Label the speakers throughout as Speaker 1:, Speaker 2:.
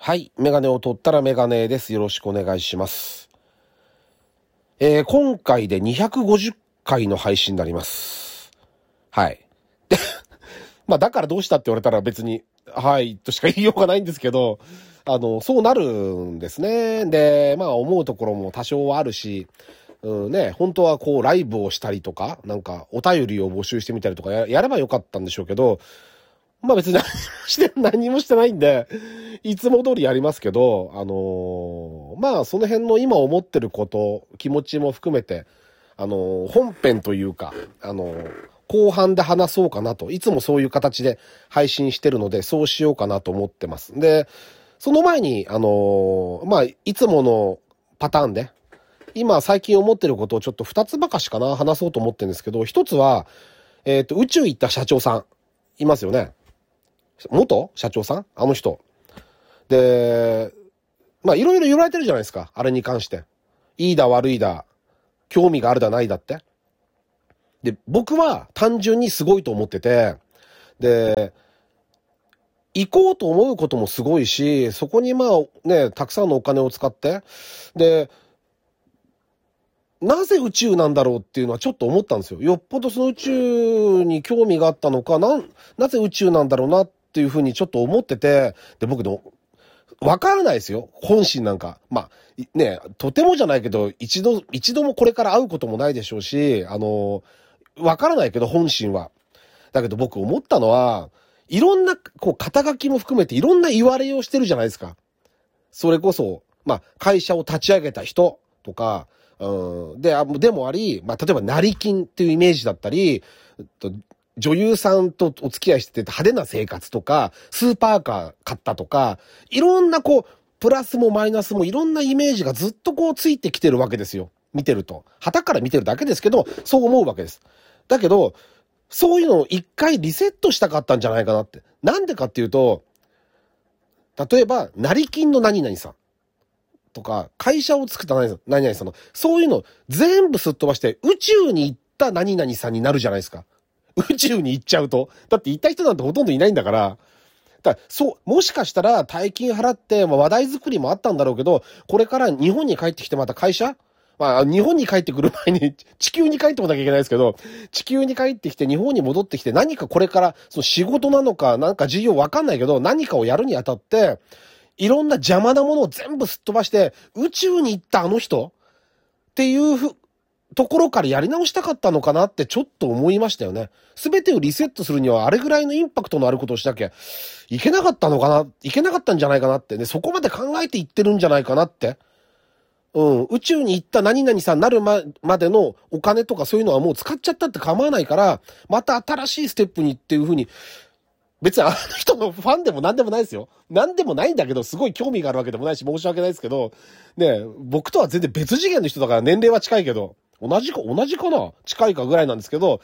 Speaker 1: はい。メガネを取ったらメガネです。よろしくお願いします。えー、今回で250回の配信になります。はい。で、まあだからどうしたって言われたら別に、はい、としか言いようがないんですけど、あの、そうなるんですね。で、まあ思うところも多少はあるし、うんね、本当はこうライブをしたりとか、なんかお便りを募集してみたりとかややればよかったんでしょうけど、まあ別に何も して、何もしてないんで、いつも通りやりますけど、あのーまあその辺の今思ってること、気持ちも含めて、あのー本編というか、あのー後半で話そうかなと、いつもそういう形で配信してるので、そうしようかなと思ってます。で、その前に、あのまあ、いつものパターンで、今最近思ってることをちょっと二つばかしかな、話そうと思ってるんですけど、一つは、えっ、と、宇宙行った社長さん、いますよね。元社長さん？あの人。で、まあ、いろいろ言われてるじゃないですか。あれに関して。いいだ悪いだ、興味があるだないだって。で、僕は単純にすごいと思ってて、で、行こうと思うこともすごいし、そこにまあね、たくさんのお金を使って、で、なぜ宇宙なんだろうっていうのはちょっと思ったんですよ。よっぽどその宇宙に興味があったのか、な、なぜ宇宙なんだろうなっていうふうにちょっと思ってて、で、僕の、わからないですよ。本心なんか。まあ、ね、とてもじゃないけど、一度、一度もこれから会うこともないでしょうし、あの、わからないけど、本心は。だけど僕思ったのは、いろんな、こう、肩書きも含めていろんな言われをしてるじゃないですか。それこそ、まあ、会社を立ち上げた人とか、うん、で、でもあり、まあ、例えば、成金っていうイメージだったり、女優さんとお付き合いしてて派手な生活とか、スーパーカー買ったとか、いろんなこう、プラスもマイナスもいろんなイメージがずっとこうついてきてるわけですよ。見てると。旗から見てるだけですけど、そう思うわけです。だけど、そういうのを一回リセットしたかったんじゃないかなって。なんでかっていうと、例えば、成金の何々さんとか、会社を作った何々さんの、そういうの全部すっ飛ばして、宇宙に行った何々さんになるじゃないですか。宇宙に行っちゃうと。だって行った人なんてほとんどいないんだから。だからそう、もしかしたら大金払って、まあ、話題作りもあったんだろうけど、これから日本に帰ってきてまた会社？まあ、日本に帰ってくる前に、地球に帰ってこなきゃいけないですけど、地球に帰ってきて、日本に戻ってきて、何かこれから、その仕事なのか、なんか事業わかんないけど、何かをやるにあたって、いろんな邪魔なものを全部すっ飛ばして、宇宙に行ったあの人？っていうふ、ところからやり直したかったのかなってちょっと思いましたよね。すべてをリセットするにはあれぐらいのインパクトのあることをしなきゃいけなかったのかないけなかったんじゃないかなってね、そこまで考えていってるんじゃないかなって。うん、宇宙に行った何々さんなるままでのお金とかそういうのはもう使っちゃったって構わないから、また新しいステップにっていうふうに、別にあの人のファンでも何でもないですよ。何でもないんだけど、すごい興味があるわけでもないし、申し訳ないですけど、ね、僕とは全然別次元の人だから年齢は近いけど、同じか、同じかな？近いかぐらいなんですけど、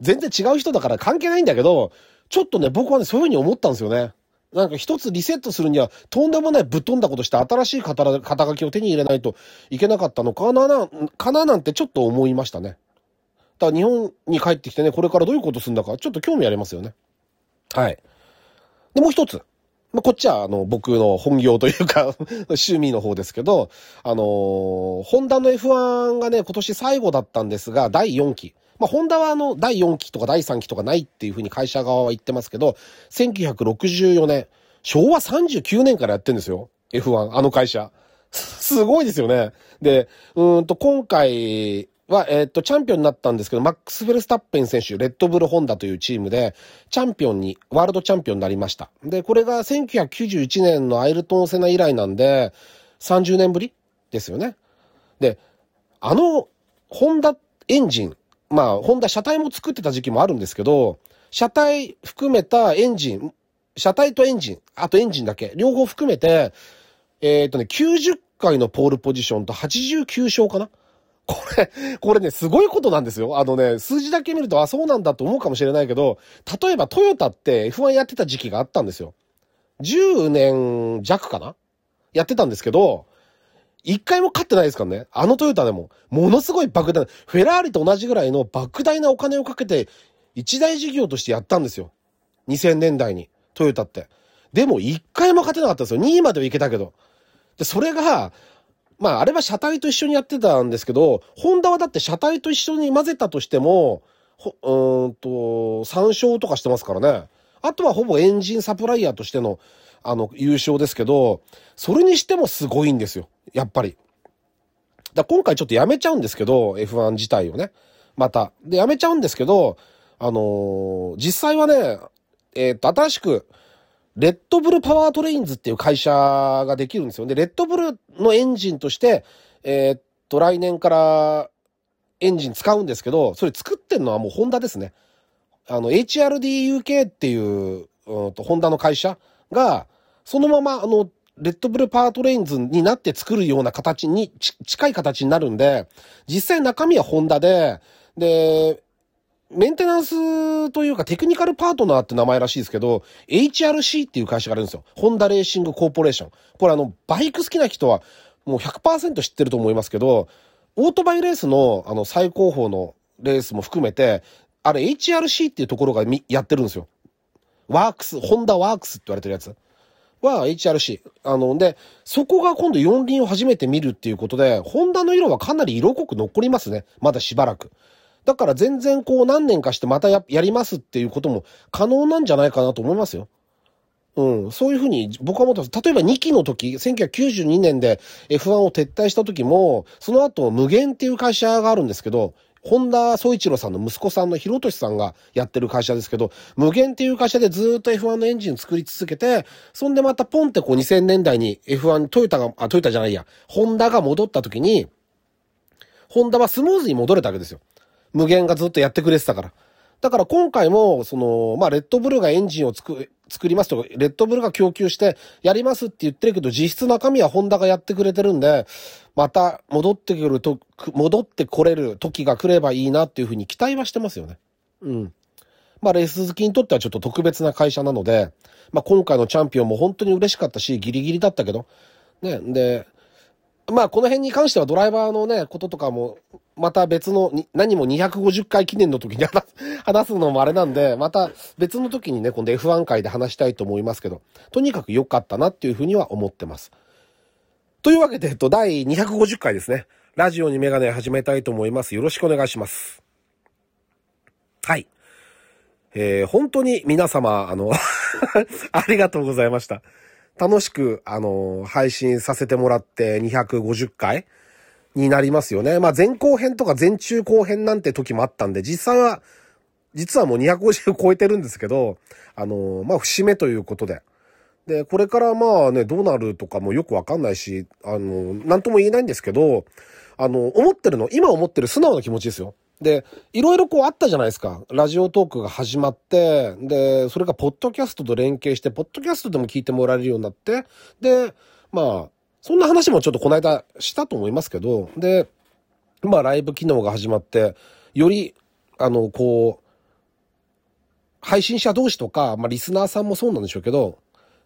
Speaker 1: 全然違う人だから関係ないんだけど、ちょっとね、僕はね、そういうふうに思ったんですよね。なんか一つリセットするには、とんでもないぶっ飛んだことして新しい肩肩書きを手に入れないといけなかったのかな、なかななんてちょっと思いましたね。だから日本に帰ってきてね、これからどういうことするんだか、ちょっと興味ありますよね。はい。で、もう一つ。まあ、こっちは、あの、僕の本業というか、趣味の方ですけど、あのーホンダの F1 がね、今年最後だったんですが、第4期。まあ、ホンダはあの、第4期とか第3期とかないっていうふうに会社側は言ってますけど、1964年、昭和39年からやってんですよ。F1、あの会社。すごいですよね。で、うんと、今回は、えっ、と、チャンピオンになったんですけど、マックス・フェルスタッペン選手、レッドブル・ホンダというチームで、チャンピオンに、ワールドチャンピオンになりました。で、これが1991年のアイルトン・セナ以来なんで、30年ぶりですよね。で、あの、ホンダエンジン、まあ、ホンダ車体も作ってた時期もあるんですけど、車体含めたエンジン、車体とエンジン、あとエンジンだけ、両方含めて、えっ、とね、90回のポールポジションと89勝かなこれ、これね、すごいことなんですよ。あのね、数字だけ見ると、あ、そうなんだと思うかもしれないけど、例えばトヨタって F1 やってた時期があったんですよ。10年弱かな？やってたんですけど、一回も勝ってないですからね。あのトヨタでも。ものすごい莫大な、フェラーリと同じぐらいの莫大なお金をかけて、一大事業としてやったんですよ。2000年代に、トヨタって。でも一回も勝てなかったんですよ。2位まではいけたけど。で、それが、まあ、あれは車体と一緒にやってたんですけど、ホンダはだって車体と一緒に混ぜたとしても、ほ、うんと、3勝とかしてますからね。あとはほぼエンジンサプライヤーとしての、あの、優勝ですけど、それにしてもすごいんですよ。やっぱり。だ今回ちょっとやめちゃうんですけど、F1 自体をね。また。で、やめちゃうんですけど、あのー、実際はね、えー、っと、新しく、レッドブルパワートレインズっていう会社ができるんですよ。で、レッドブルのエンジンとして、えー、っと、来年からエンジン使うんですけど、それ作ってんのはもうホンダですね。あの、 HRD UK っていう、うんと、ホンダの会社が、そのまま、あの、レッドブルパワートレインズになって作るような形に、近い形になるんで、実際中身はホンダで、で、メンテナンスというかテクニカルパートナーって名前らしいですけど、HRC っていう会社があるんですよ。ホンダレーシングコーポレーション。これあの、バイク好きな人はもう100%知ってると思いますけど、オートバイレースのあの最高峰のレースも含めて、あれ HRC っていうところがやってるんですよ。ワークス、ホンダワークスって言われてるやつ。は HRC。あの、で、そこが今度四輪を初めて見るっていうことで、ホンダの色はかなり色濃く残りますね。まだしばらく。だから全然こう何年かしてまたやりますっていうことも可能なんじゃないかなと思いますよ。うん。そういうふうに僕は思ってます。例えば2期の時、1992年で F1 を撤退した時も、その後無限っていう会社があるんですけど、本田総一郎さんの息子さんの広俊さんがやってる会社ですけど、無限っていう会社でずっと F1 のエンジン作り続けて、そんでまたポンってこう2000年代に F1、トヨタが、あ、トヨタじゃないや、ホンダが戻った時に、ホンダはスムーズに戻れたわけですよ。無限がずっとやってくれてたから。だから今回も、その、まあ、レッドブルがエンジンを作、作りますとか、レッドブルが供給してやりますって言ってるけど、実質中身はホンダがやってくれてるんで、また戻ってくると、戻ってこれる時が来ればいいなっていうふうに期待はしてますよね。うん。まあ、レース好きにとってはちょっと特別な会社なので、まあ、今回のチャンピオンも本当に嬉しかったし、ギリギリだったけど、ね、で、まあ、この辺に関してはドライバーのね、こととかも、また別の、何も250回記念の時に 話すのもあれなんで、また別の時にね、今度 F1 回で話したいと思いますけど、とにかく良かったなっていうふうには思ってます。というわけで、えっと、第250回ですね。ラジオにメガネ始めたいと思います。よろしくお願いします。はい。えー、本当に皆様、あの ありがとうございました。楽しく、あの、配信させてもらって250回になりますよね。まあ前後編とか前中後編なんて時もあったんで、実際は、実はもう250超えてるんですけど、あの、まあ節目ということで。で、これからまあね、どうなるとかもよくわかんないし、あの、なんとも言えないんですけど、あの、思ってるの、今思ってる素直な気持ちですよ。で、いろいろこうあったじゃないですか。ラジオトークが始まって、で、それがポッドキャストと連携して、ポッドキャストでも聞いてもらえるようになって、で、まあ、そんな話もちょっとこの間したと思いますけど、で、まあライブ機能が始まって、より、あの、こう、配信者同士とか、まあリスナーさんもそうなんでしょうけど、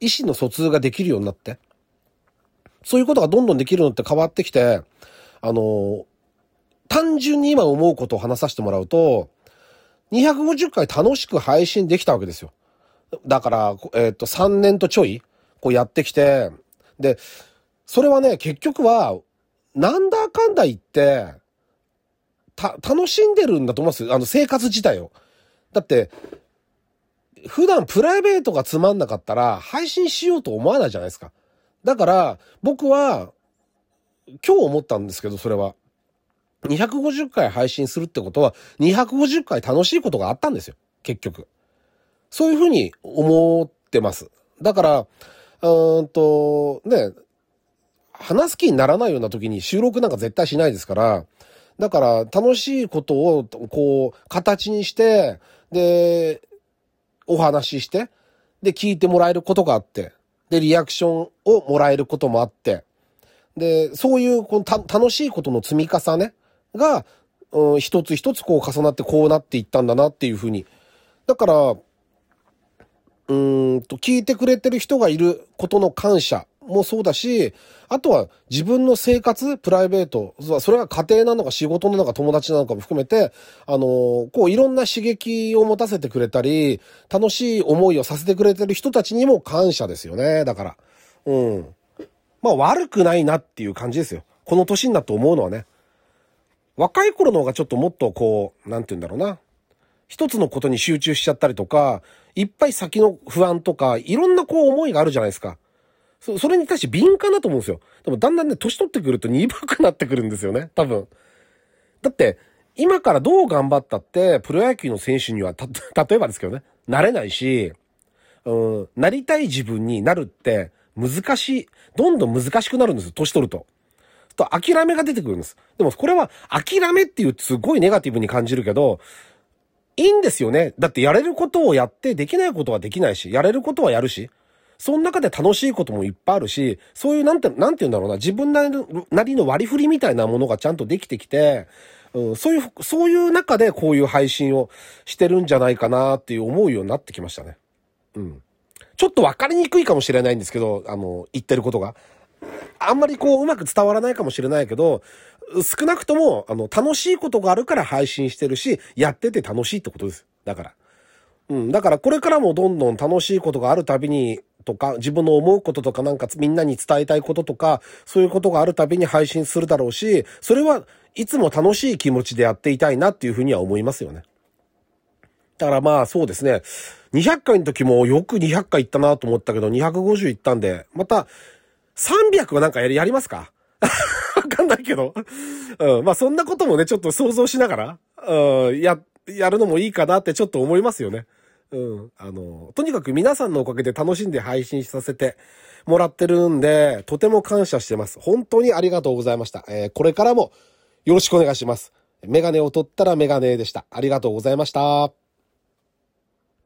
Speaker 1: 意思の疎通ができるようになって、そういうことがどんどんできるのって変わってきて、あの、単純に今思うことを話させてもらうと、250回楽しく配信できたわけですよ。だから、えっ、ー、と、3年とちょい、こうやってきて、で、それはね、結局は、なんだかんだ言って、た、楽しんでるんだと思うんですよ。あの、生活自体を。だって、普段プライベートがつまんなかったら、配信しようと思わないじゃないですか。だから、僕は、今日思ったんですけど、それは。250回配信するってことは、250回楽しいことがあったんですよ。結局。そういうふうに思ってます。だから、うーんと、ね、話す気にならないような時に収録なんか絶対しないですから、だから楽しいことをこう形にして、で、お話しして、で、聞いてもらえることがあって、で、リアクションをもらえることもあって、で、そういうこの楽しいことの積み重ねが、うん、一つ一つこう重なってこうなっていったんだなっていうふうに。だから、うんと、聞いてくれてる人がいることの感謝もそうだし、あとは自分の生活、プライベート、それが家庭なのか仕事なのか友達なのかも含めて、あのー、こういろんな刺激を持たせてくれたり、楽しい思いをさせてくれてる人たちにも感謝ですよね。だから。うん。まあ悪くないなっていう感じですよ。この年になって思うのはね。若い頃の方がちょっともっとこう、なんて言うんだろうな。一つのことに集中しちゃったりとか、いっぱい先の不安とか、いろんなこう思いがあるじゃないですか。そ、それに対して敏感だと思うんですよ。でもだんだんね、年取ってくると鈍くなってくるんですよね。多分。だって、今からどう頑張ったって、プロ野球の選手には、た、例えばですけどね、なれないし、うん、なりたい自分になるって難しい。どんどん難しくなるんですよ、年取ると。と諦めが出てくるんです。でもこれは諦めっていうすごいネガティブに感じるけど、いいんですよね。だってやれることをやってできないことはできないし、やれることはやるし、その中で楽しいこともいっぱいあるし、そういうなんて、なんて言うんだろうな、自分なりの割り振りみたいなものがちゃんとできてきて、うん、そういう、そういう中でこういう配信をしてるんじゃないかなっていう思うようになってきましたね。うん。ちょっとわかりにくいかもしれないんですけど、あの、言ってることが。あんまりこう、うまく伝わらないかもしれないけど、少なくとも、あの、楽しいことがあるから配信してるし、やってて楽しいってことです。だから。うん。だからこれからもどんどん楽しいことがあるたびに、とか、自分の思うこととかなんかみんなに伝えたいこととか、そういうことがあるたびに配信するだろうし、それはいつも楽しい気持ちでやっていたいなっていうふうには思いますよね。だからまあそうですね。200回の時もよく200回行ったなと思ったけど、250行ったんで、また300はなんかやり、やりますか？わかんないけど。うん。まあそんなこともね、ちょっと想像しながら、うん、や、やるのもいいかなってちょっと思いますよね。うん。あの、とにかく皆さんのおかげで楽しんで配信させてもらってるんで、とても感謝してます。本当にありがとうございました。えー、これからもよろしくお願いします。メガネを取ったらメガネでした。ありがとうございました。